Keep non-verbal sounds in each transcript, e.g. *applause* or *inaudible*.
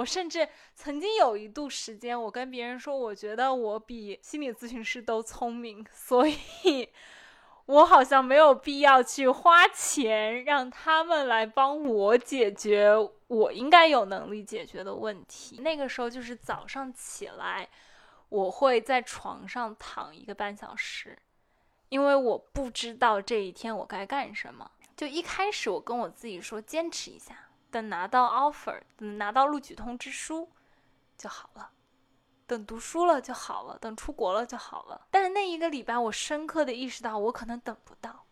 我甚至曾经有一度时间，我跟别人说，我觉得我比心理咨询师都聪明，所以我好像没有必要去花钱让他们来帮我解决我应该有能力解决的问题。那个时候就是早上起来，我会在床上躺一个半小时，因为我不知道这一天我该干什么。就一开始我跟我自己说，坚持一下。等拿到 offer，等拿到录取通知书就好了，等读书了就好了，等出国了就好了。但是那一个礼拜，我深刻的意识到，我可能等不到，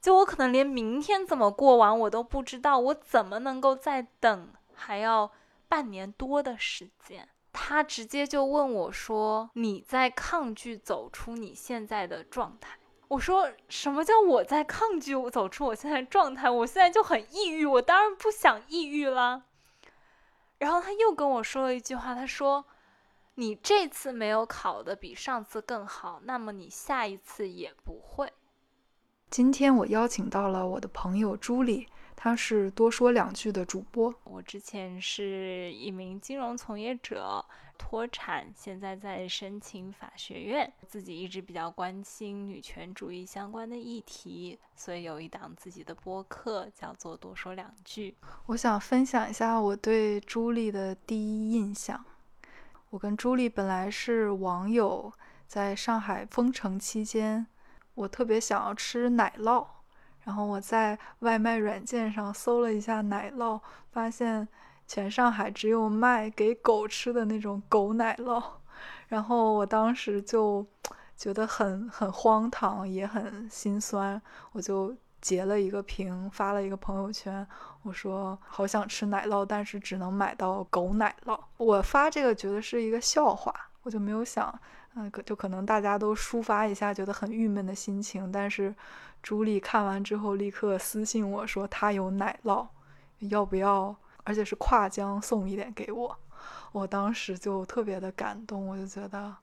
就我可能连明天怎么过完我都不知道，我怎么能够再等还要半年多的时间？他直接就问我说：“你在抗拒走出你现在的状态？”我说什么叫我在抗拒我走出我现在状态？我现在就很抑郁，我当然不想抑郁啦。然后他又跟我说了一句话，他说：“你这次没有考的比上次更好，那么你下一次也不会。”今天我邀请到了我的朋友朱莉，她是多说两句的主播。我之前是一名金融从业者。脱产，现在在申请法学院。自己一直比较关心女权主义相关的议题，所以有一档自己的播客，叫做“多说两句”。我想分享一下我对朱莉的第一印象。我跟朱莉本来是网友，在上海封城期间，我特别想要吃奶酪，然后我在外卖软件上搜了一下奶酪，发现。全上海只有卖给狗吃的那种狗奶酪，然后我当时就觉得很很荒唐，也很心酸，我就截了一个屏，发了一个朋友圈，我说好想吃奶酪，但是只能买到狗奶酪。我发这个觉得是一个笑话，我就没有想，嗯，就可能大家都抒发一下觉得很郁闷的心情。但是朱莉看完之后立刻私信我说她有奶酪，要不要？而且是跨江送一点给我，我当时就特别的感动，我就觉得，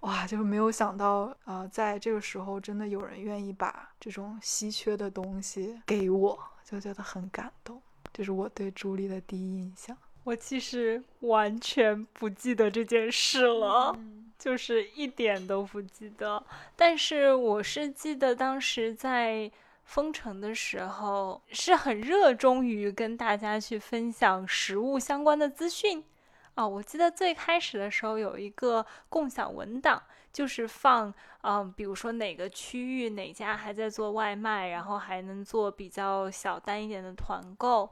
哇，就是没有想到，呃，在这个时候真的有人愿意把这种稀缺的东西给我，就觉得很感动。这是我对朱莉的第一印象。我其实完全不记得这件事了，*laughs* 就是一点都不记得。但是我是记得当时在。封城的时候是很热衷于跟大家去分享食物相关的资讯啊！我记得最开始的时候有一个共享文档，就是放嗯，比如说哪个区域哪家还在做外卖，然后还能做比较小单一点的团购，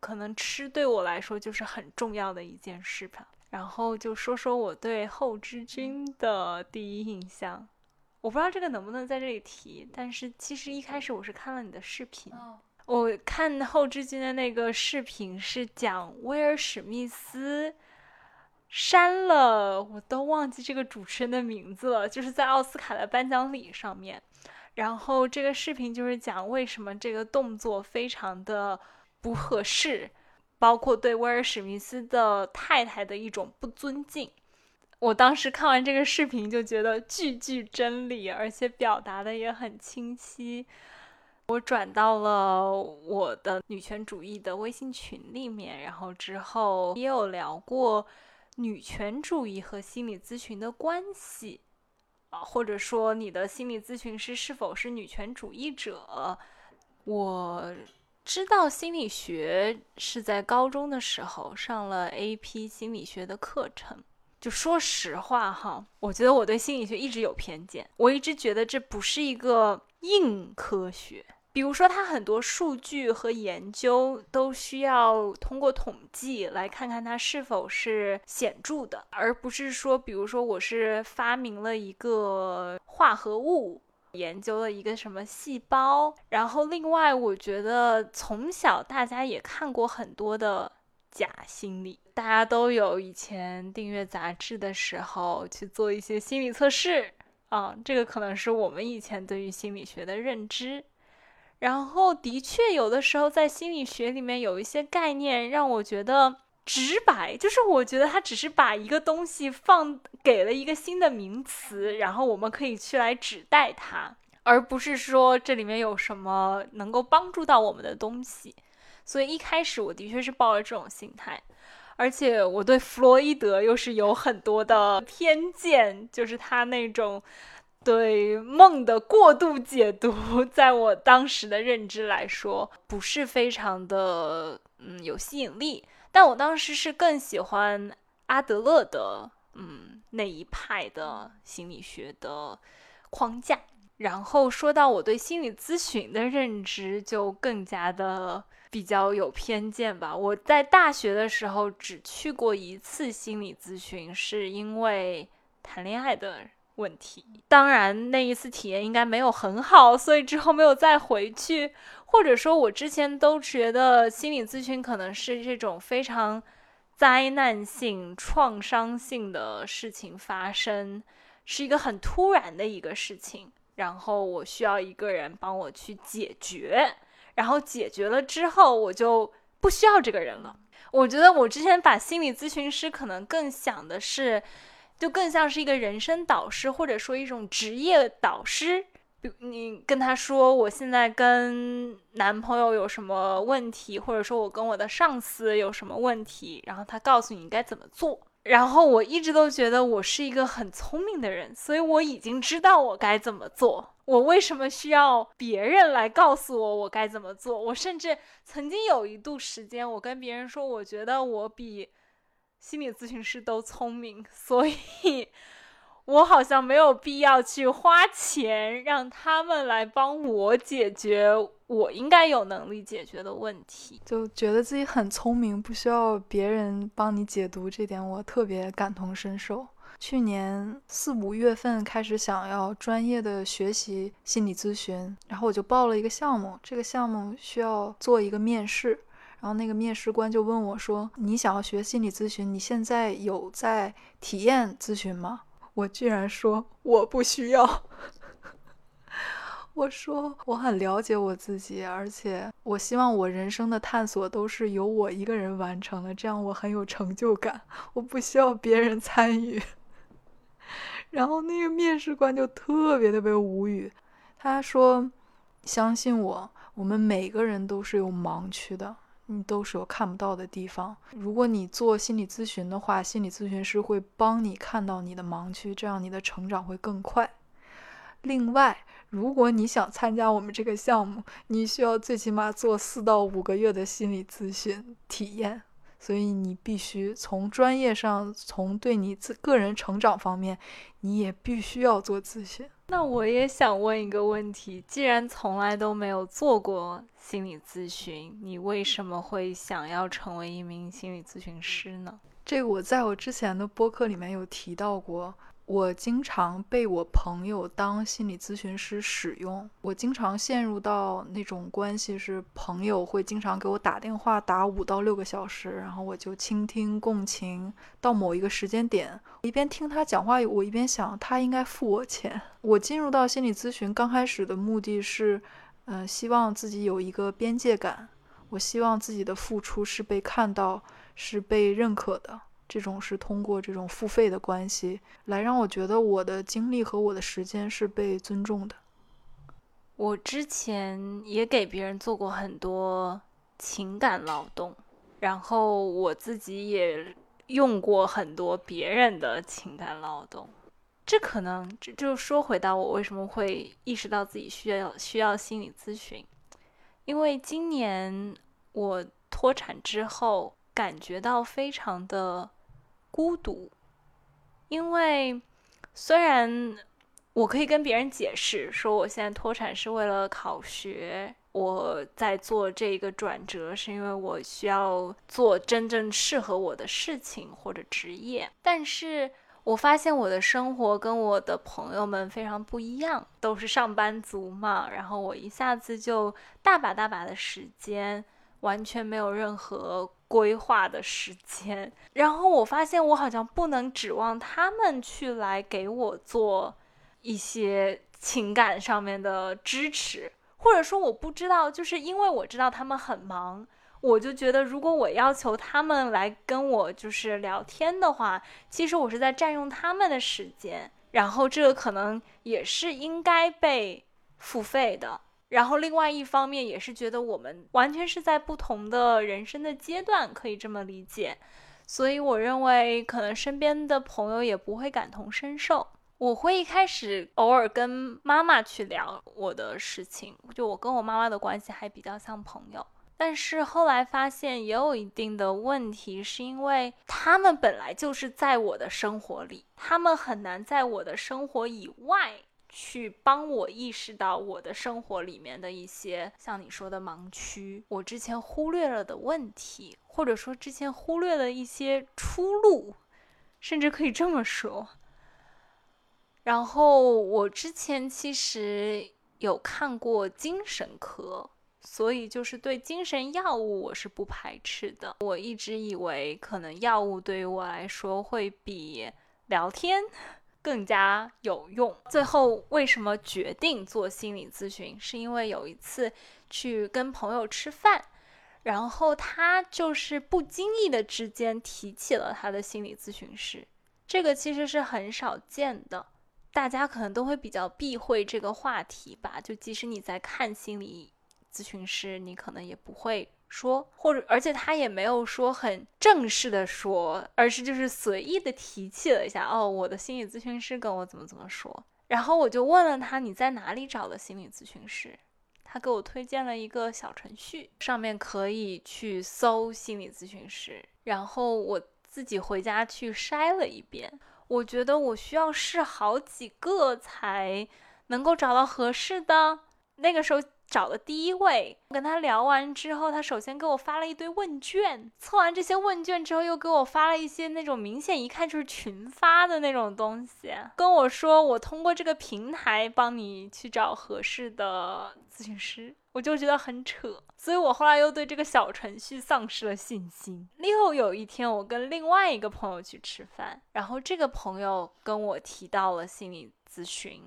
可能吃对我来说就是很重要的一件事吧。然后就说说我对后知君的第一印象。我不知道这个能不能在这里提，但是其实一开始我是看了你的视频，我看后知君的那个视频是讲威尔史密斯删了，我都忘记这个主持人的名字了，就是在奥斯卡的颁奖礼上面，然后这个视频就是讲为什么这个动作非常的不合适，包括对威尔史密斯的太太的一种不尊敬。我当时看完这个视频就觉得句句真理，而且表达的也很清晰。我转到了我的女权主义的微信群里面，然后之后也有聊过女权主义和心理咨询的关系，啊，或者说你的心理咨询师是否是女权主义者？我知道心理学是在高中的时候上了 AP 心理学的课程。就说实话哈，我觉得我对心理学一直有偏见。我一直觉得这不是一个硬科学，比如说它很多数据和研究都需要通过统计来看看它是否是显著的，而不是说，比如说我是发明了一个化合物，研究了一个什么细胞。然后另外，我觉得从小大家也看过很多的假心理。大家都有以前订阅杂志的时候去做一些心理测试啊，这个可能是我们以前对于心理学的认知。然后，的确有的时候在心理学里面有一些概念让我觉得直白，就是我觉得它只是把一个东西放给了一个新的名词，然后我们可以去来指代它，而不是说这里面有什么能够帮助到我们的东西。所以一开始我的确是抱着这种心态。而且我对弗洛伊德又是有很多的偏见，就是他那种对梦的过度解读，在我当时的认知来说，不是非常的嗯有吸引力。但我当时是更喜欢阿德勒的嗯那一派的心理学的框架。然后说到我对心理咨询的认知，就更加的比较有偏见吧。我在大学的时候只去过一次心理咨询，是因为谈恋爱的问题。当然那一次体验应该没有很好，所以之后没有再回去。或者说，我之前都觉得心理咨询可能是这种非常灾难性、创伤性的事情发生，是一个很突然的一个事情。然后我需要一个人帮我去解决，然后解决了之后，我就不需要这个人了。我觉得我之前把心理咨询师可能更想的是，就更像是一个人生导师，或者说一种职业导师。你跟他说，我现在跟男朋友有什么问题，或者说我跟我的上司有什么问题，然后他告诉你该怎么做。然后我一直都觉得我是一个很聪明的人，所以我已经知道我该怎么做。我为什么需要别人来告诉我我该怎么做？我甚至曾经有一度时间，我跟别人说，我觉得我比心理咨询师都聪明，所以。我好像没有必要去花钱让他们来帮我解决我应该有能力解决的问题，就觉得自己很聪明，不需要别人帮你解读，这点我特别感同身受。去年四五月份开始想要专业的学习心理咨询，然后我就报了一个项目，这个项目需要做一个面试，然后那个面试官就问我说：“你想要学心理咨询，你现在有在体验咨询吗？”我居然说我不需要，我说我很了解我自己，而且我希望我人生的探索都是由我一个人完成的，这样我很有成就感，我不需要别人参与。然后那个面试官就特别特别无语，他说：“相信我，我们每个人都是有盲区的。”你都是有看不到的地方。如果你做心理咨询的话，心理咨询师会帮你看到你的盲区，这样你的成长会更快。另外，如果你想参加我们这个项目，你需要最起码做四到五个月的心理咨询体验。所以你必须从专业上，从对你自个人成长方面，你也必须要做咨询。那我也想问一个问题：既然从来都没有做过心理咨询，你为什么会想要成为一名心理咨询师呢？这个我在我之前的播客里面有提到过。我经常被我朋友当心理咨询师使用，我经常陷入到那种关系，是朋友会经常给我打电话，打五到六个小时，然后我就倾听共情。到某一个时间点，一边听他讲话，我一边想他应该付我钱。我进入到心理咨询刚开始的目的是，嗯，希望自己有一个边界感，我希望自己的付出是被看到，是被认可的。这种是通过这种付费的关系来让我觉得我的精力和我的时间是被尊重的。我之前也给别人做过很多情感劳动，然后我自己也用过很多别人的情感劳动。这可能这就说回到我为什么会意识到自己需要需要心理咨询，因为今年我脱产之后感觉到非常的。孤独，因为虽然我可以跟别人解释说我现在脱产是为了考学，我在做这个转折是因为我需要做真正适合我的事情或者职业，但是我发现我的生活跟我的朋友们非常不一样，都是上班族嘛，然后我一下子就大把大把的时间，完全没有任何。规划的时间，然后我发现我好像不能指望他们去来给我做一些情感上面的支持，或者说我不知道，就是因为我知道他们很忙，我就觉得如果我要求他们来跟我就是聊天的话，其实我是在占用他们的时间，然后这个可能也是应该被付费的。然后，另外一方面也是觉得我们完全是在不同的人生的阶段，可以这么理解。所以我认为可能身边的朋友也不会感同身受。我会一开始偶尔跟妈妈去聊我的事情，就我跟我妈妈的关系还比较像朋友。但是后来发现也有一定的问题，是因为他们本来就是在我的生活里，他们很难在我的生活以外去帮我意识到我的生活里面的一些像你说的盲区，我之前忽略了的问题，或者说之前忽略了一些出路，甚至可以这么说。然后我之前其实有看过精神科。所以就是对精神药物我是不排斥的。我一直以为可能药物对于我来说会比聊天更加有用。最后为什么决定做心理咨询？是因为有一次去跟朋友吃饭，然后他就是不经意的之间提起了他的心理咨询师。这个其实是很少见的，大家可能都会比较避讳这个话题吧。就即使你在看心理。咨询师，你可能也不会说，或者而且他也没有说很正式的说，而是就是随意的提起了一下，哦，我的心理咨询师跟我怎么怎么说，然后我就问了他你在哪里找的心理咨询师，他给我推荐了一个小程序，上面可以去搜心理咨询师，然后我自己回家去筛了一遍，我觉得我需要试好几个才能够找到合适的，那个时候。找了第一位，我跟他聊完之后，他首先给我发了一堆问卷，测完这些问卷之后，又给我发了一些那种明显一看就是群发的那种东西，跟我说我通过这个平台帮你去找合适的咨询师，我就觉得很扯，所以我后来又对这个小程序丧失了信心。又有一天，我跟另外一个朋友去吃饭，然后这个朋友跟我提到了心理咨询。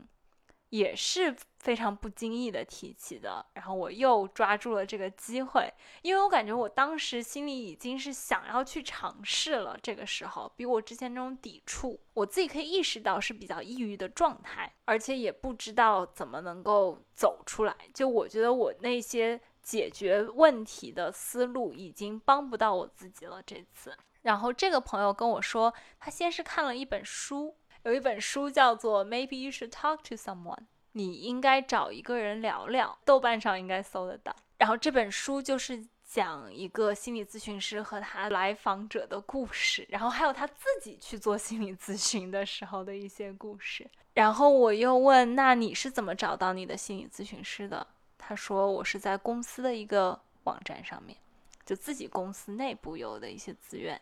也是非常不经意的提起的，然后我又抓住了这个机会，因为我感觉我当时心里已经是想要去尝试了。这个时候，比我之前那种抵触，我自己可以意识到是比较抑郁的状态，而且也不知道怎么能够走出来。就我觉得我那些解决问题的思路已经帮不到我自己了。这次，然后这个朋友跟我说，他先是看了一本书。有一本书叫做《Maybe You Should Talk to Someone》，你应该找一个人聊聊。豆瓣上应该搜得到。然后这本书就是讲一个心理咨询师和他来访者的故事，然后还有他自己去做心理咨询的时候的一些故事。然后我又问：“那你是怎么找到你的心理咨询师的？”他说：“我是在公司的一个网站上面，就自己公司内部有的一些资源。”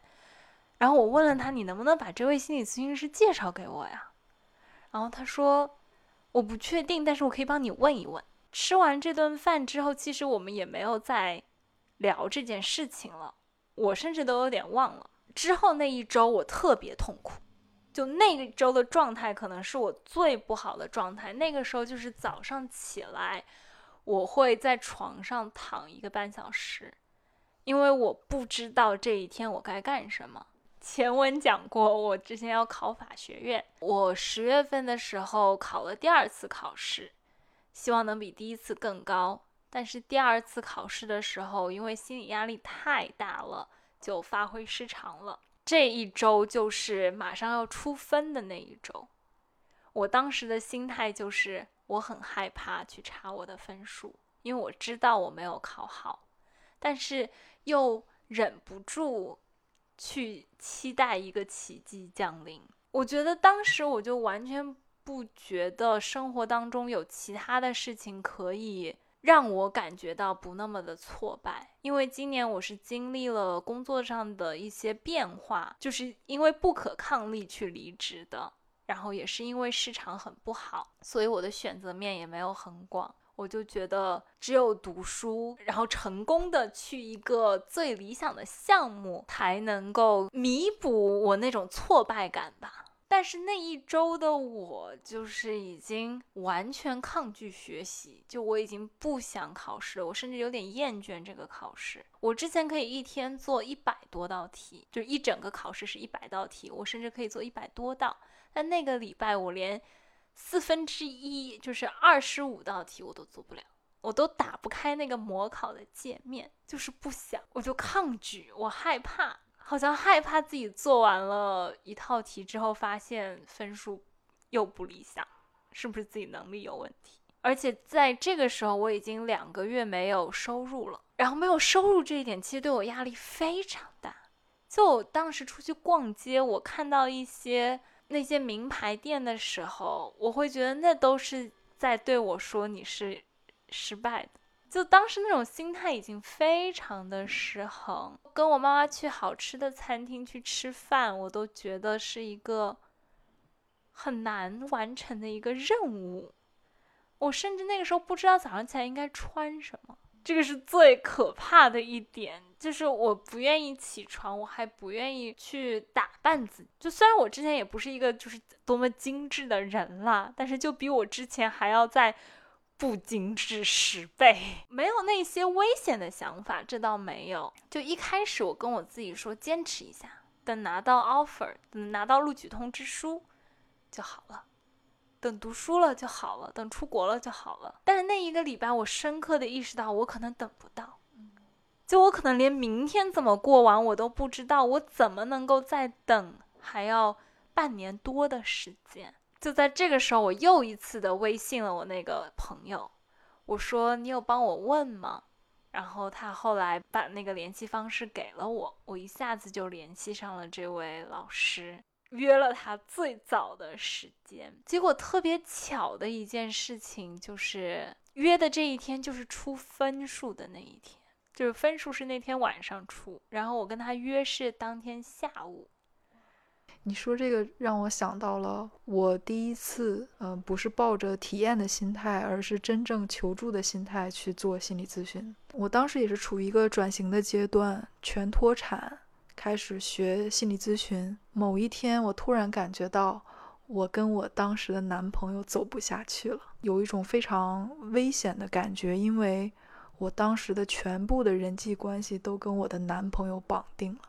然后我问了他，你能不能把这位心理咨询师介绍给我呀？然后他说，我不确定，但是我可以帮你问一问。吃完这顿饭之后，其实我们也没有再聊这件事情了，我甚至都有点忘了。之后那一周我特别痛苦，就那个周的状态可能是我最不好的状态。那个时候就是早上起来，我会在床上躺一个半小时，因为我不知道这一天我该干什么。前文讲过，我之前要考法学院，我十月份的时候考了第二次考试，希望能比第一次更高。但是第二次考试的时候，因为心理压力太大了，就发挥失常了。这一周就是马上要出分的那一周，我当时的心态就是我很害怕去查我的分数，因为我知道我没有考好，但是又忍不住。去期待一个奇迹降临。我觉得当时我就完全不觉得生活当中有其他的事情可以让我感觉到不那么的挫败。因为今年我是经历了工作上的一些变化，就是因为不可抗力去离职的，然后也是因为市场很不好，所以我的选择面也没有很广。我就觉得只有读书，然后成功的去一个最理想的项目，才能够弥补我那种挫败感吧。但是那一周的我，就是已经完全抗拒学习，就我已经不想考试了，我甚至有点厌倦这个考试。我之前可以一天做一百多道题，就一整个考试是一百道题，我甚至可以做一百多道。但那个礼拜我连。四分之一就是二十五道题，我都做不了，我都打不开那个模考的界面，就是不想，我就抗拒，我害怕，好像害怕自己做完了一套题之后，发现分数又不理想，是不是自己能力有问题？而且在这个时候，我已经两个月没有收入了，然后没有收入这一点，其实对我压力非常大。就我当时出去逛街，我看到一些那些名牌店的时候，我会觉得那都是在对我说你是失败的。就当时那种心态已经非常的失衡。跟我妈妈去好吃的餐厅去吃饭，我都觉得是一个很难完成的一个任务。我甚至那个时候不知道早上起来应该穿什么，这个是最可怕的一点。就是我不愿意起床，我还不愿意去打扮自己。就虽然我之前也不是一个就是多么精致的人啦，但是就比我之前还要在不精致十倍。没有那些危险的想法，这倒没有。就一开始我跟我自己说，坚持一下，等拿到 offer，等拿到录取通知书就好了。等读书了就好了，等出国了就好了。但是那一个礼拜，我深刻的意识到，我可能等不到，就我可能连明天怎么过完我都不知道，我怎么能够再等还要半年多的时间？就在这个时候，我又一次的微信了我那个朋友，我说你有帮我问吗？然后他后来把那个联系方式给了我，我一下子就联系上了这位老师。约了他最早的时间，结果特别巧的一件事情就是约的这一天就是出分数的那一天，就是分数是那天晚上出，然后我跟他约是当天下午。你说这个让我想到了我第一次，嗯，不是抱着体验的心态，而是真正求助的心态去做心理咨询。我当时也是处于一个转型的阶段，全脱产。开始学心理咨询。某一天，我突然感觉到，我跟我当时的男朋友走不下去了，有一种非常危险的感觉，因为我当时的全部的人际关系都跟我的男朋友绑定了。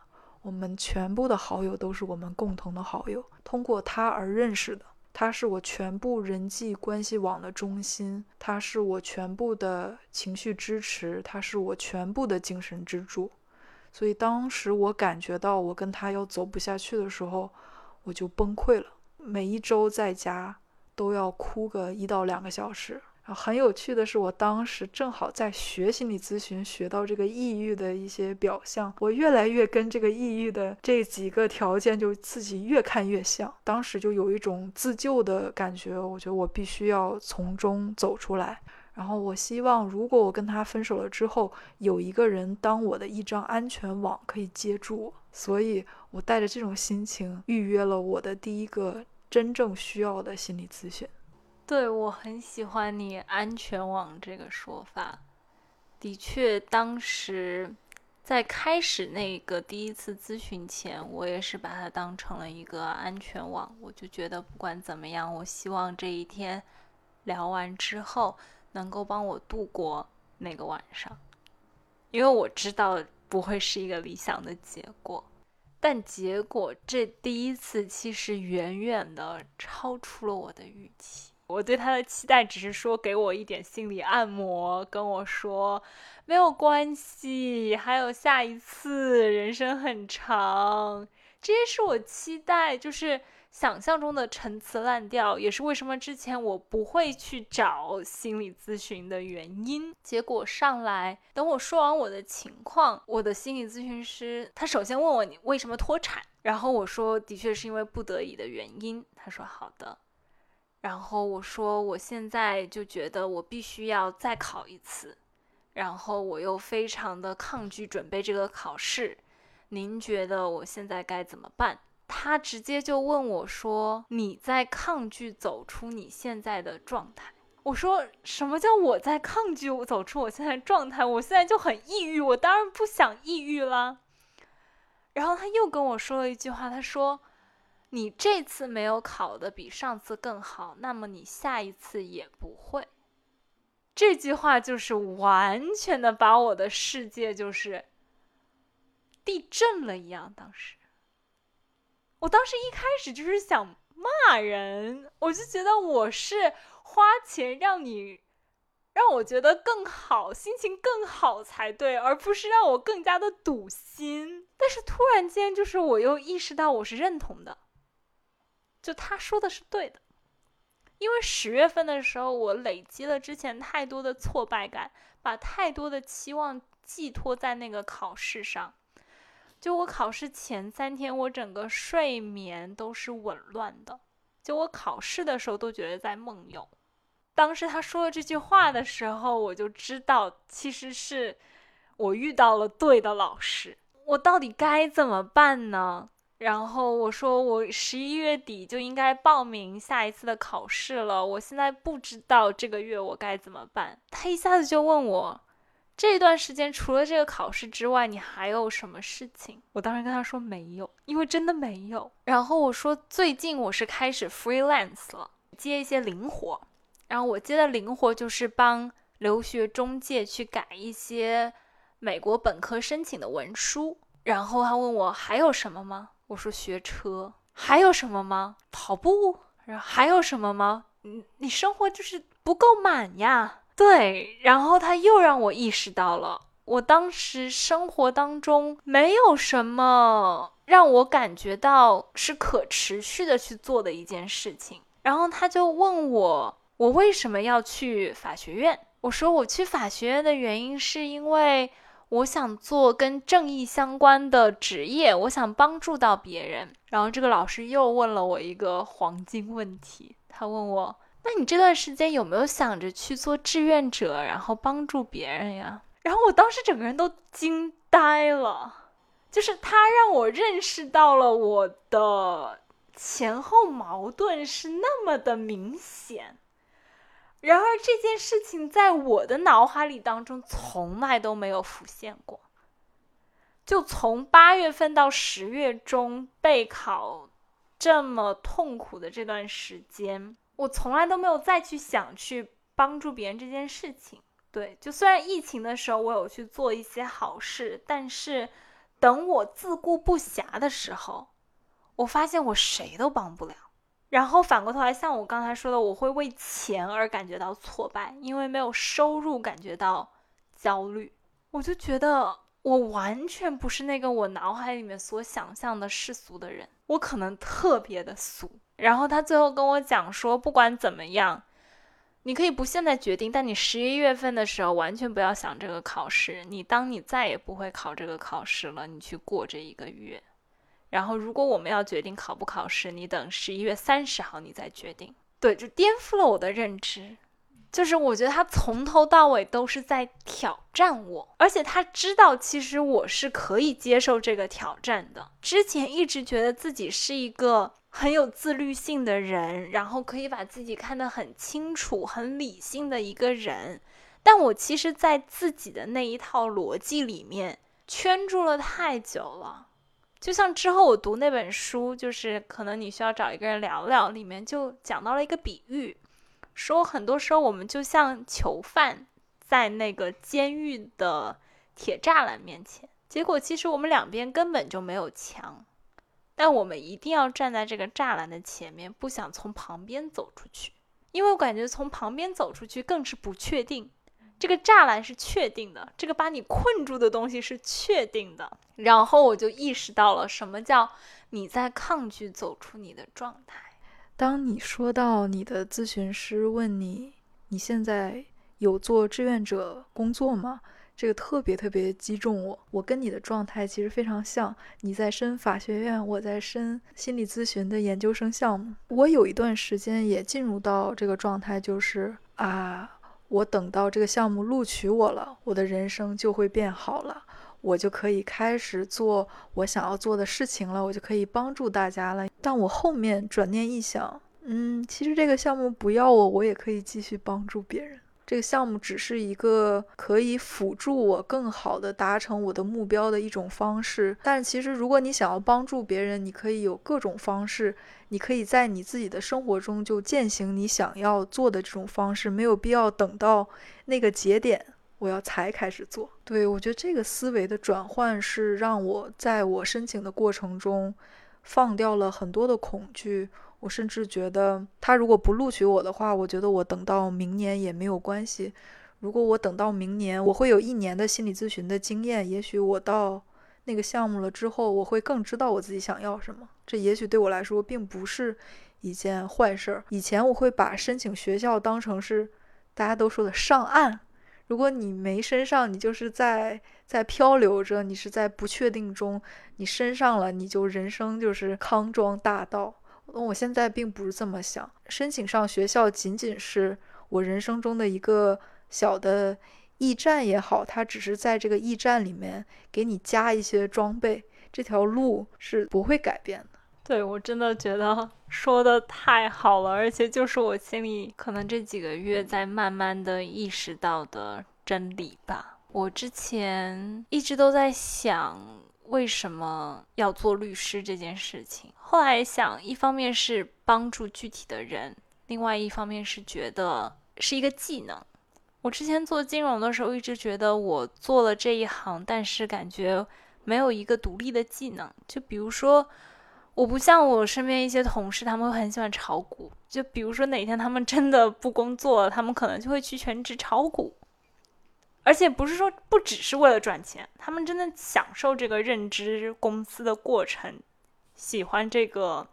我们全部的好友都是我们共同的好友，通过他而认识的。他是我全部人际关系网的中心，他是我全部的情绪支持，他是我全部的精神支柱。所以当时我感觉到我跟他要走不下去的时候，我就崩溃了。每一周在家都要哭个一到两个小时。很有趣的是，我当时正好在学心理咨询，学到这个抑郁的一些表象。我越来越跟这个抑郁的这几个条件，就自己越看越像。当时就有一种自救的感觉，我觉得我必须要从中走出来。然后我希望，如果我跟他分手了之后，有一个人当我的一张安全网，可以接住我。所以我带着这种心情预约了我的第一个真正需要的心理咨询。对我很喜欢你“安全网”这个说法。的确，当时在开始那个第一次咨询前，我也是把它当成了一个安全网。我就觉得不管怎么样，我希望这一天聊完之后。能够帮我度过那个晚上，因为我知道不会是一个理想的结果，但结果这第一次其实远远的超出了我的预期。我对他的期待只是说给我一点心理按摩，跟我说没有关系，还有下一次，人生很长，这些是我期待，就是。想象中的陈词滥调，也是为什么之前我不会去找心理咨询的原因。结果上来，等我说完我的情况，我的心理咨询师他首先问我你为什么脱产，然后我说的确是因为不得已的原因。他说好的，然后我说我现在就觉得我必须要再考一次，然后我又非常的抗拒准备这个考试，您觉得我现在该怎么办？他直接就问我说：“你在抗拒走出你现在的状态？”我说：“什么叫我在抗拒我走出我现在状态？我现在就很抑郁，我当然不想抑郁啦。”然后他又跟我说了一句话，他说：“你这次没有考的比上次更好，那么你下一次也不会。”这句话就是完全的把我的世界就是地震了一样，当时。我当时一开始就是想骂人，我就觉得我是花钱让你让我觉得更好，心情更好才对，而不是让我更加的堵心。但是突然间，就是我又意识到我是认同的，就他说的是对的。因为十月份的时候，我累积了之前太多的挫败感，把太多的期望寄托在那个考试上。就我考试前三天，我整个睡眠都是紊乱的。就我考试的时候都觉得在梦游。当时他说了这句话的时候，我就知道其实是我遇到了对的老师。我到底该怎么办呢？然后我说，我十一月底就应该报名下一次的考试了。我现在不知道这个月我该怎么办。他一下子就问我，这段时间除了这个考试之外，你还有什么事情？我当时跟他说没有，因为真的没有。然后我说，最近我是开始 freelance 了，接一些零活。然后我接的零活就是帮留学中介去改一些美国本科申请的文书。然后他问我还有什么吗？我说学车，还有什么吗？跑步，然后还有什么吗？你你生活就是不够满呀。对，然后他又让我意识到了，我当时生活当中没有什么让我感觉到是可持续的去做的一件事情。然后他就问我，我为什么要去法学院？我说我去法学院的原因是因为。我想做跟正义相关的职业，我想帮助到别人。然后这个老师又问了我一个黄金问题，他问我：“那你这段时间有没有想着去做志愿者，然后帮助别人呀？”然后我当时整个人都惊呆了，就是他让我认识到了我的前后矛盾是那么的明显。然而这件事情在我的脑海里当中从来都没有浮现过。就从八月份到十月中备考这么痛苦的这段时间，我从来都没有再去想去帮助别人这件事情。对，就虽然疫情的时候我有去做一些好事，但是等我自顾不暇的时候，我发现我谁都帮不了。然后反过头来，像我刚才说的，我会为钱而感觉到挫败，因为没有收入感觉到焦虑。我就觉得我完全不是那个我脑海里面所想象的世俗的人，我可能特别的俗。然后他最后跟我讲说，不管怎么样，你可以不现在决定，但你十一月份的时候完全不要想这个考试。你当你再也不会考这个考试了，你去过这一个月。然后，如果我们要决定考不考试，你等十一月三十号你再决定。对，就颠覆了我的认知，就是我觉得他从头到尾都是在挑战我，而且他知道其实我是可以接受这个挑战的。之前一直觉得自己是一个很有自律性的人，然后可以把自己看得很清楚、很理性的一个人，但我其实，在自己的那一套逻辑里面圈住了太久了。就像之后我读那本书，就是可能你需要找一个人聊聊，里面就讲到了一个比喻，说很多时候我们就像囚犯在那个监狱的铁栅栏面前，结果其实我们两边根本就没有墙，但我们一定要站在这个栅栏的前面，不想从旁边走出去，因为我感觉从旁边走出去更是不确定。这个栅栏是确定的，这个把你困住的东西是确定的。然后我就意识到了什么叫你在抗拒走出你的状态。当你说到你的咨询师问你你现在有做志愿者工作吗？这个特别特别击中我。我跟你的状态其实非常像，你在申法学院，我在申心理咨询的研究生项目。我有一段时间也进入到这个状态，就是啊。我等到这个项目录取我了，我的人生就会变好了，我就可以开始做我想要做的事情了，我就可以帮助大家了。但我后面转念一想，嗯，其实这个项目不要我，我也可以继续帮助别人。这个项目只是一个可以辅助我更好的达成我的目标的一种方式，但其实如果你想要帮助别人，你可以有各种方式，你可以在你自己的生活中就践行你想要做的这种方式，没有必要等到那个节点我要才开始做。对我觉得这个思维的转换是让我在我申请的过程中放掉了很多的恐惧。我甚至觉得，他如果不录取我的话，我觉得我等到明年也没有关系。如果我等到明年，我会有一年的心理咨询的经验，也许我到那个项目了之后，我会更知道我自己想要什么。这也许对我来说并不是一件坏事儿。以前我会把申请学校当成是大家都说的上岸。如果你没身上，你就是在在漂流着，你是在不确定中。你身上了，你就人生就是康庄大道。我现在并不是这么想，申请上学校仅仅是我人生中的一个小的驿站也好，它只是在这个驿站里面给你加一些装备，这条路是不会改变的。对我真的觉得说的太好了，而且就是我心里可能这几个月在慢慢的意识到的真理吧。我之前一直都在想为什么要做律师这件事情，后来想，一方面是帮助具体的人，另外一方面是觉得是一个技能。我之前做金融的时候，一直觉得我做了这一行，但是感觉没有一个独立的技能，就比如说。我不像我身边一些同事，他们会很喜欢炒股。就比如说哪天他们真的不工作，他们可能就会去全职炒股，而且不是说不只是为了赚钱，他们真的享受这个认知公司的过程，喜欢这个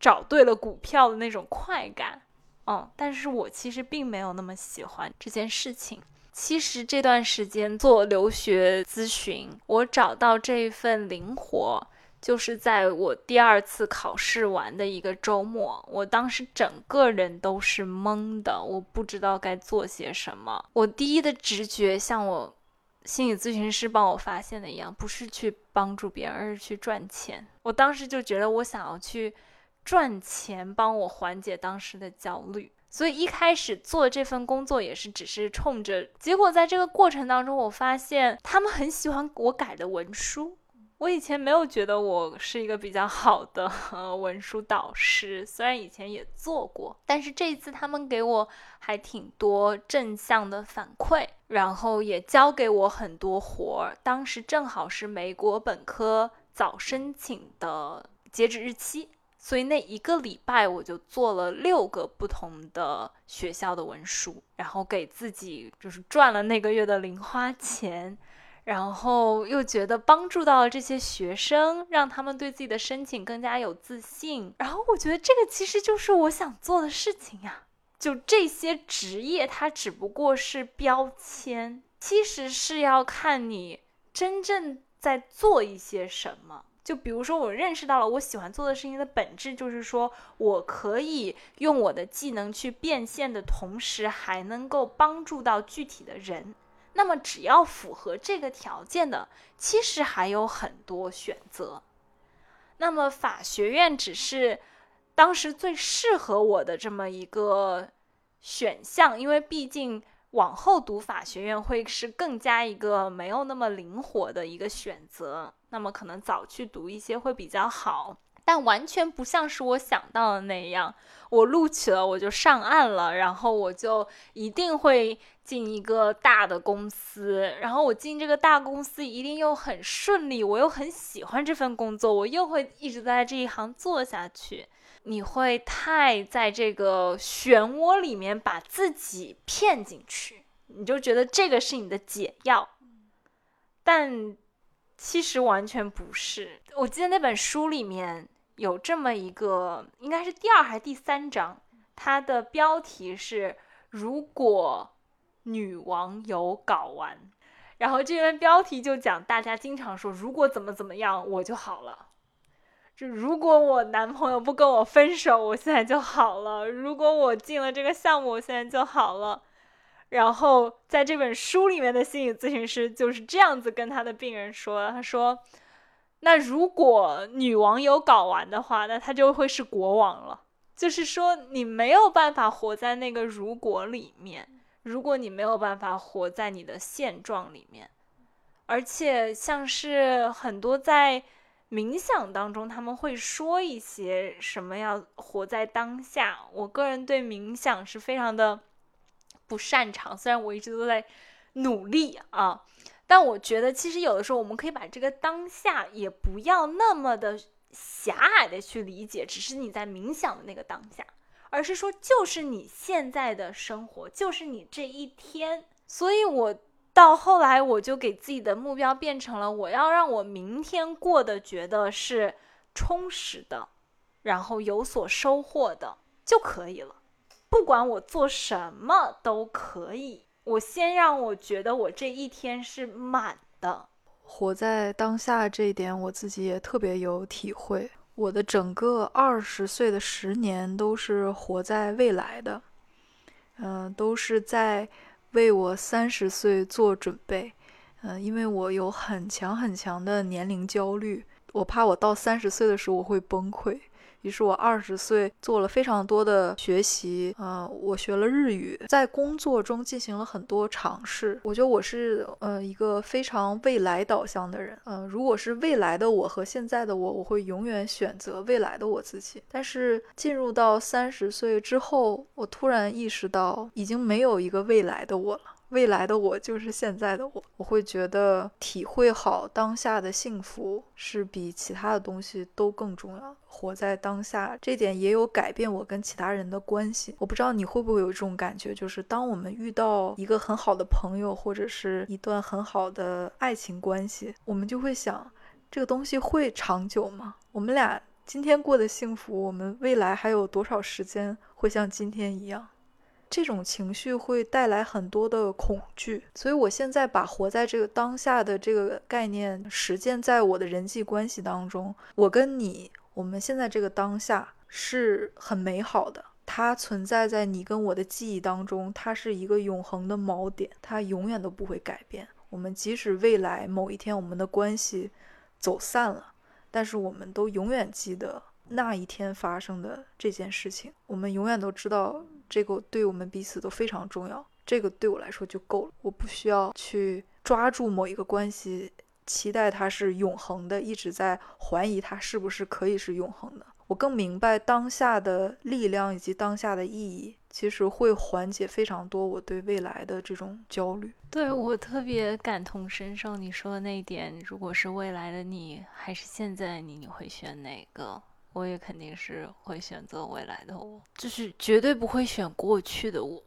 找对了股票的那种快感。嗯，但是我其实并没有那么喜欢这件事情。其实这段时间做留学咨询，我找到这一份灵活。就是在我第二次考试完的一个周末，我当时整个人都是懵的，我不知道该做些什么。我第一的直觉像我心理咨询师帮我发现的一样，不是去帮助别人，而是去赚钱。我当时就觉得我想要去赚钱，帮我缓解当时的焦虑。所以一开始做这份工作也是只是冲着，结果在这个过程当中，我发现他们很喜欢我改的文书。我以前没有觉得我是一个比较好的 *laughs* 文书导师，虽然以前也做过，但是这一次他们给我还挺多正向的反馈，然后也交给我很多活儿。当时正好是美国本科早申请的截止日期，所以那一个礼拜我就做了六个不同的学校的文书，然后给自己就是赚了那个月的零花钱。然后又觉得帮助到了这些学生，让他们对自己的申请更加有自信。然后我觉得这个其实就是我想做的事情呀。就这些职业，它只不过是标签，其实是要看你真正在做一些什么。就比如说，我认识到了我喜欢做的事情的本质，就是说我可以用我的技能去变现的同时，还能够帮助到具体的人。那么，只要符合这个条件的，其实还有很多选择。那么，法学院只是当时最适合我的这么一个选项，因为毕竟往后读法学院会是更加一个没有那么灵活的一个选择。那么，可能早去读一些会比较好。但完全不像是我想到的那样，我录取了我就上岸了，然后我就一定会进一个大的公司，然后我进这个大公司一定又很顺利，我又很喜欢这份工作，我又会一直在这一行做下去。你会太在这个漩涡里面把自己骗进去，你就觉得这个是你的解药，但其实完全不是。我记得那本书里面。有这么一个，应该是第二还是第三章，它的标题是“如果女王有睾丸”，然后这篇标题就讲大家经常说“如果怎么怎么样我就好了”，就如果我男朋友不跟我分手，我现在就好了；如果我进了这个项目，我现在就好了。然后在这本书里面的心理咨询师就是这样子跟他的病人说：“他说。”那如果女王有睾丸的话，那她就会是国王了。就是说，你没有办法活在那个如果里面，如果你没有办法活在你的现状里面，而且像是很多在冥想当中，他们会说一些什么要活在当下。我个人对冥想是非常的不擅长，虽然我一直都在努力啊。但我觉得，其实有的时候我们可以把这个当下也不要那么的狭隘的去理解，只是你在冥想的那个当下，而是说就是你现在的生活，就是你这一天。所以我到后来，我就给自己的目标变成了，我要让我明天过得觉得是充实的，然后有所收获的就可以了。不管我做什么都可以，我先让我觉得我这一天是满的。活在当下这一点，我自己也特别有体会。我的整个二十岁的十年都是活在未来的，嗯，都是在。为我三十岁做准备，嗯，因为我有很强很强的年龄焦虑，我怕我到三十岁的时候我会崩溃。于是我二十岁做了非常多的学习，呃，我学了日语，在工作中进行了很多尝试。我觉得我是呃一个非常未来导向的人，呃，如果是未来的我和现在的我，我会永远选择未来的我自己。但是进入到三十岁之后，我突然意识到，已经没有一个未来的我了。未来的我就是现在的我，我会觉得体会好当下的幸福是比其他的东西都更重要。活在当下，这点也有改变我跟其他人的关系。我不知道你会不会有这种感觉，就是当我们遇到一个很好的朋友，或者是一段很好的爱情关系，我们就会想，这个东西会长久吗？我们俩今天过得幸福，我们未来还有多少时间会像今天一样？这种情绪会带来很多的恐惧，所以我现在把活在这个当下的这个概念实践在我的人际关系当中。我跟你，我们现在这个当下是很美好的，它存在在你跟我的记忆当中，它是一个永恒的锚点，它永远都不会改变。我们即使未来某一天我们的关系走散了，但是我们都永远记得那一天发生的这件事情，我们永远都知道。这个对我们彼此都非常重要，这个对我来说就够了。我不需要去抓住某一个关系，期待它是永恒的，一直在怀疑它是不是可以是永恒的。我更明白当下的力量以及当下的意义，其实会缓解非常多我对未来的这种焦虑。对我特别感同身受，你说的那一点，如果是未来的你，还是现在的你，你会选哪个？我也肯定是会选择未来的我，就是绝对不会选过去的我。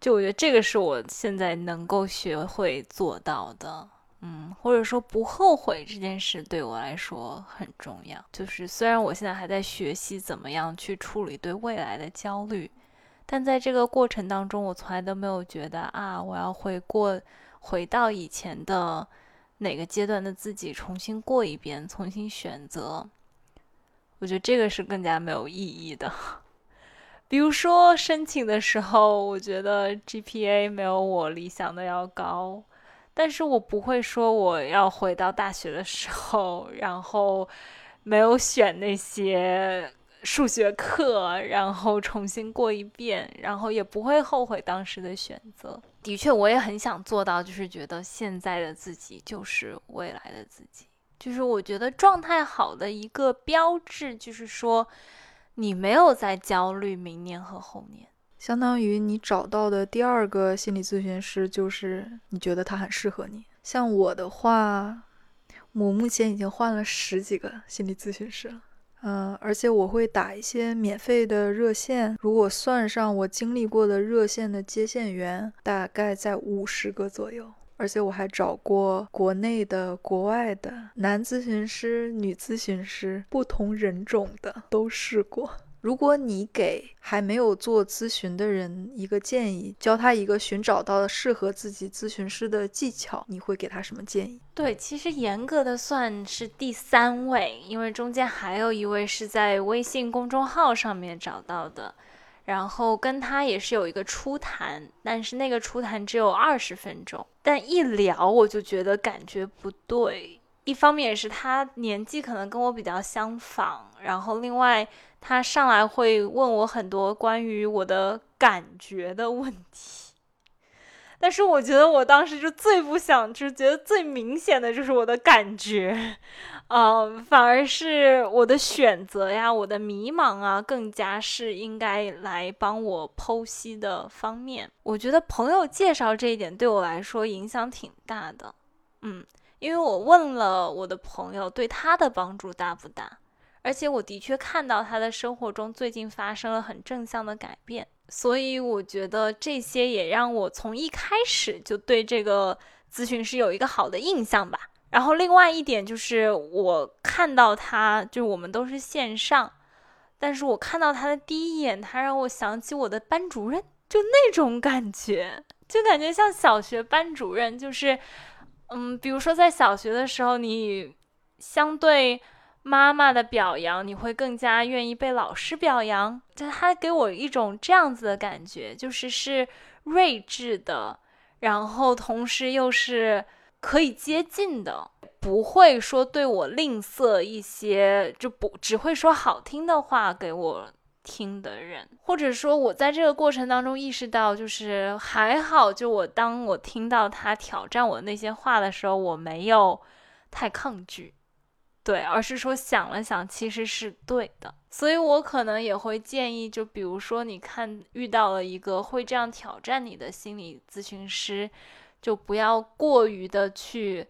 就我觉得这个是我现在能够学会做到的，嗯，或者说不后悔这件事对我来说很重要。就是虽然我现在还在学习怎么样去处理对未来的焦虑，但在这个过程当中，我从来都没有觉得啊，我要回过回到以前的哪个阶段的自己，重新过一遍，重新选择。我觉得这个是更加没有意义的。比如说申请的时候，我觉得 GPA 没有我理想的要高，但是我不会说我要回到大学的时候，然后没有选那些数学课，然后重新过一遍，然后也不会后悔当时的选择。的确，我也很想做到，就是觉得现在的自己就是未来的自己。就是我觉得状态好的一个标志，就是说你没有在焦虑明年和后年。相当于你找到的第二个心理咨询师，就是你觉得他很适合你。像我的话，我目前已经换了十几个心理咨询师了，嗯，而且我会打一些免费的热线，如果算上我经历过的热线的接线员，大概在五十个左右。而且我还找过国内的、国外的男咨询师、女咨询师，不同人种的都试过。如果你给还没有做咨询的人一个建议，教他一个寻找到适合自己咨询师的技巧，你会给他什么建议？对，其实严格的算是第三位，因为中间还有一位是在微信公众号上面找到的。然后跟他也是有一个初谈，但是那个初谈只有二十分钟，但一聊我就觉得感觉不对。一方面也是他年纪可能跟我比较相仿，然后另外他上来会问我很多关于我的感觉的问题，但是我觉得我当时就最不想，就是觉得最明显的就是我的感觉。*laughs* 嗯，反而是我的选择呀，我的迷茫啊，更加是应该来帮我剖析的方面。我觉得朋友介绍这一点对我来说影响挺大的。嗯，因为我问了我的朋友，对他的帮助大不大？而且我的确看到他的生活中最近发生了很正向的改变，所以我觉得这些也让我从一开始就对这个。咨询师有一个好的印象吧。然后另外一点就是我看到他，就我们都是线上，但是我看到他的第一眼，他让我想起我的班主任，就那种感觉，就感觉像小学班主任，就是，嗯，比如说在小学的时候，你相对妈妈的表扬，你会更加愿意被老师表扬，就他给我一种这样子的感觉，就是是睿智的，然后同时又是。可以接近的，不会说对我吝啬一些，就不只会说好听的话给我听的人，或者说我在这个过程当中意识到，就是还好，就我当我听到他挑战我那些话的时候，我没有太抗拒，对，而是说想了想，其实是对的，所以我可能也会建议，就比如说你看遇到了一个会这样挑战你的心理咨询师。就不要过于的去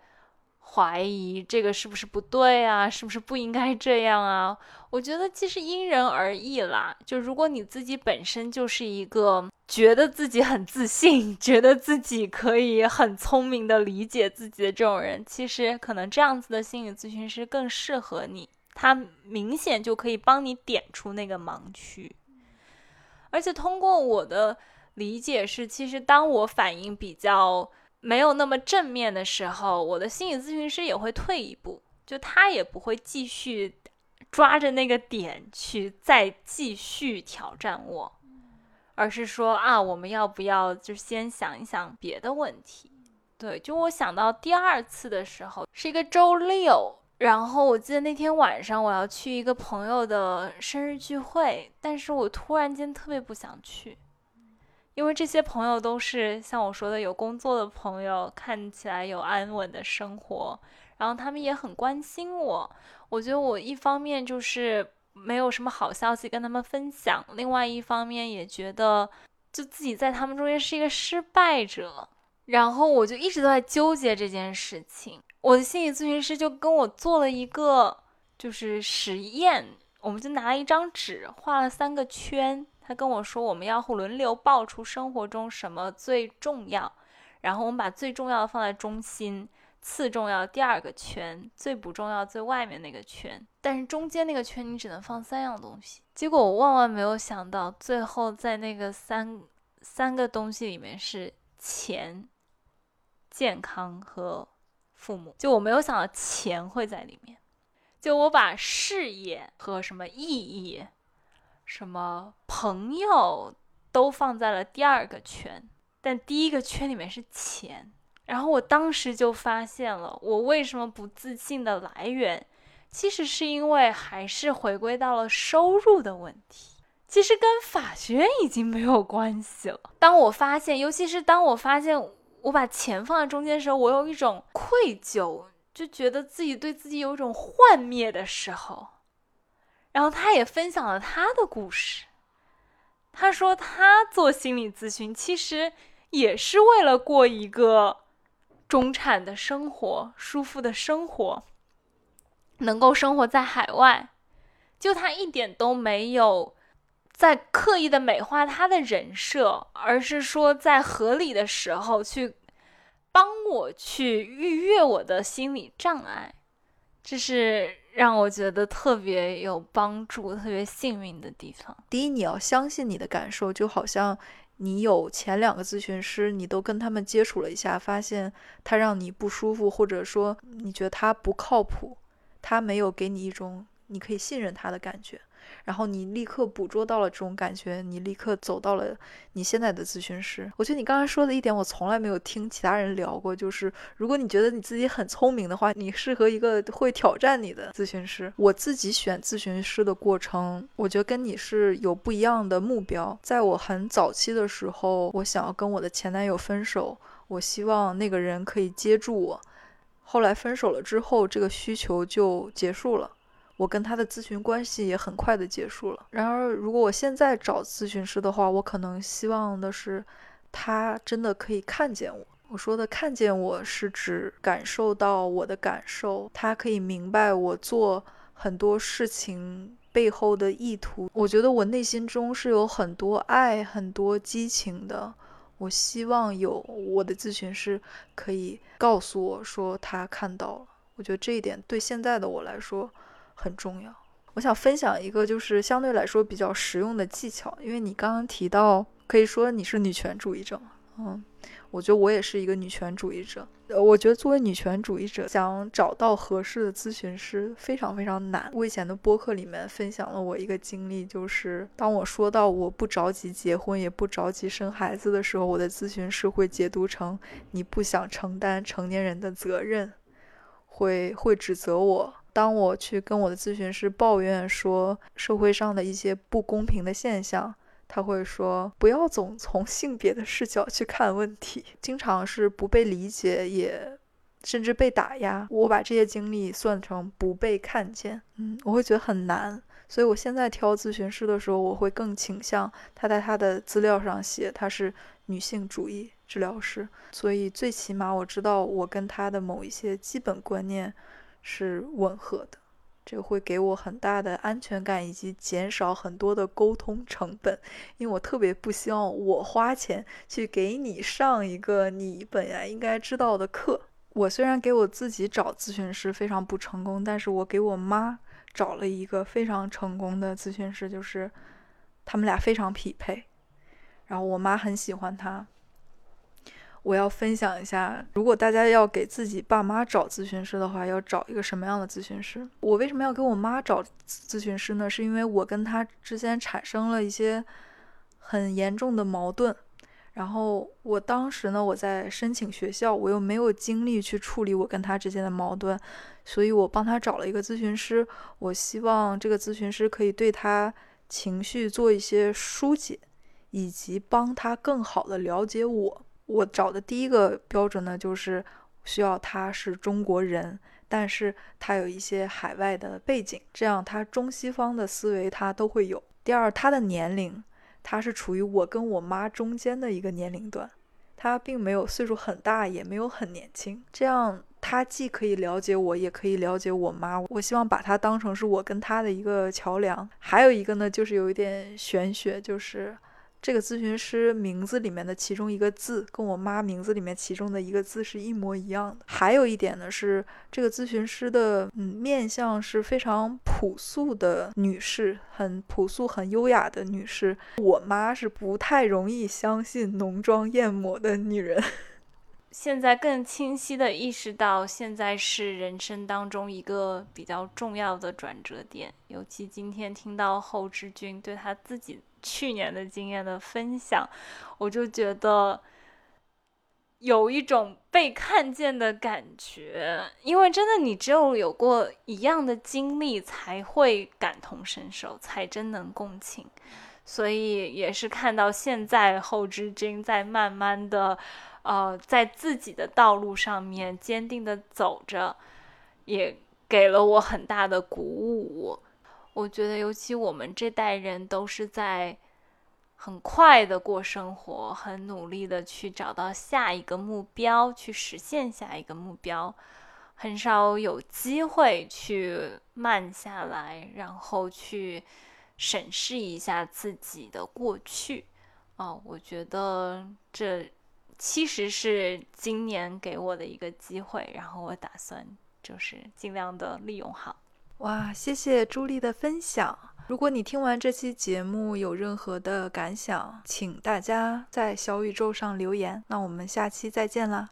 怀疑这个是不是不对啊，是不是不应该这样啊？我觉得其实因人而异啦。就如果你自己本身就是一个觉得自己很自信，*laughs* 觉得自己可以很聪明的理解自己的这种人，其实可能这样子的心理咨询师更适合你。他明显就可以帮你点出那个盲区，而且通过我的理解是，其实当我反应比较。没有那么正面的时候，我的心理咨询师也会退一步，就他也不会继续抓着那个点去再继续挑战我，而是说啊，我们要不要就先想一想别的问题？对，就我想到第二次的时候是一个周六，然后我记得那天晚上我要去一个朋友的生日聚会，但是我突然间特别不想去。因为这些朋友都是像我说的有工作的朋友，看起来有安稳的生活，然后他们也很关心我。我觉得我一方面就是没有什么好消息跟他们分享，另外一方面也觉得就自己在他们中间是一个失败者。然后我就一直都在纠结这件事情。我的心理咨询师就跟我做了一个就是实验，我们就拿了一张纸画了三个圈。他跟我说，我们要轮流爆出生活中什么最重要，然后我们把最重要的放在中心，次重要第二个圈，最不重要最外面那个圈，但是中间那个圈你只能放三样东西。结果我万万没有想到，最后在那个三三个东西里面是钱、健康和父母。就我没有想到钱会在里面，就我把事业和什么意义。什么朋友都放在了第二个圈，但第一个圈里面是钱。然后我当时就发现了，我为什么不自信的来源，其实是因为还是回归到了收入的问题。其实跟法学院已经没有关系了。当我发现，尤其是当我发现我把钱放在中间的时候，我有一种愧疚，就觉得自己对自己有一种幻灭的时候。然后他也分享了他的故事。他说他做心理咨询其实也是为了过一个中产的生活、舒服的生活，能够生活在海外。就他一点都没有在刻意的美化他的人设，而是说在合理的时候去帮我去逾越我的心理障碍。这是。让我觉得特别有帮助、特别幸运的地方。第一，你要相信你的感受，就好像你有前两个咨询师，你都跟他们接触了一下，发现他让你不舒服，或者说你觉得他不靠谱，他没有给你一种你可以信任他的感觉。然后你立刻捕捉到了这种感觉，你立刻走到了你现在的咨询师。我觉得你刚才说的一点，我从来没有听其他人聊过，就是如果你觉得你自己很聪明的话，你适合一个会挑战你的咨询师。我自己选咨询师的过程，我觉得跟你是有不一样的目标。在我很早期的时候，我想要跟我的前男友分手，我希望那个人可以接住我。后来分手了之后，这个需求就结束了。我跟他的咨询关系也很快的结束了。然而，如果我现在找咨询师的话，我可能希望的是，他真的可以看见我。我说的看见我是指感受到我的感受，他可以明白我做很多事情背后的意图。我觉得我内心中是有很多爱、很多激情的。我希望有我的咨询师可以告诉我说他看到了。我觉得这一点对现在的我来说很重要。我想分享一个就是相对来说比较实用的技巧，因为你刚刚提到，可以说你是女权主义者，嗯。我觉得我也是一个女权主义者。呃，我觉得作为女权主义者，想找到合适的咨询师非常非常难。我以前的播客里面分享了我一个经历，就是当我说到我不着急结婚，也不着急生孩子的时候，我的咨询师会解读成你不想承担成年人的责任，会会指责我。当我去跟我的咨询师抱怨说社会上的一些不公平的现象。他会说：“不要总从性别的视角去看问题，经常是不被理解，也甚至被打压。我把这些经历算成不被看见，嗯，我会觉得很难。所以我现在挑咨询师的时候，我会更倾向他在他的资料上写他是女性主义治疗师，所以最起码我知道我跟他的某一些基本观念是吻合的。”这个会给我很大的安全感，以及减少很多的沟通成本，因为我特别不希望我花钱去给你上一个你本来应该知道的课。我虽然给我自己找咨询师非常不成功，但是我给我妈找了一个非常成功的咨询师，就是他们俩非常匹配，然后我妈很喜欢他。我要分享一下，如果大家要给自己爸妈找咨询师的话，要找一个什么样的咨询师？我为什么要给我妈找咨询师呢？是因为我跟她之间产生了一些很严重的矛盾，然后我当时呢，我在申请学校，我又没有精力去处理我跟她之间的矛盾，所以我帮她找了一个咨询师。我希望这个咨询师可以对她情绪做一些疏解，以及帮她更好的了解我。我找的第一个标准呢，就是需要他是中国人，但是他有一些海外的背景，这样他中西方的思维他都会有。第二，他的年龄，他是处于我跟我妈中间的一个年龄段，他并没有岁数很大，也没有很年轻，这样他既可以了解我，也可以了解我妈。我希望把他当成是我跟他的一个桥梁。还有一个呢，就是有一点玄学，就是。这个咨询师名字里面的其中一个字，跟我妈名字里面其中的一个字是一模一样的。还有一点呢，是这个咨询师的嗯面相是非常朴素的女士，很朴素、很优雅的女士。我妈是不太容易相信浓妆艳抹的女人。*laughs* 现在更清晰的意识到，现在是人生当中一个比较重要的转折点。尤其今天听到后志君对他自己。去年的经验的分享，我就觉得有一种被看见的感觉，因为真的，你只有有过一样的经历，才会感同身受，才真能共情。所以也是看到现在后知君在慢慢的，呃，在自己的道路上面坚定的走着，也给了我很大的鼓舞。我觉得，尤其我们这代人都是在很快的过生活，很努力的去找到下一个目标，去实现下一个目标，很少有机会去慢下来，然后去审视一下自己的过去。啊，我觉得这其实是今年给我的一个机会，然后我打算就是尽量的利用好。哇，谢谢朱莉的分享。如果你听完这期节目有任何的感想，请大家在小宇宙上留言。那我们下期再见啦！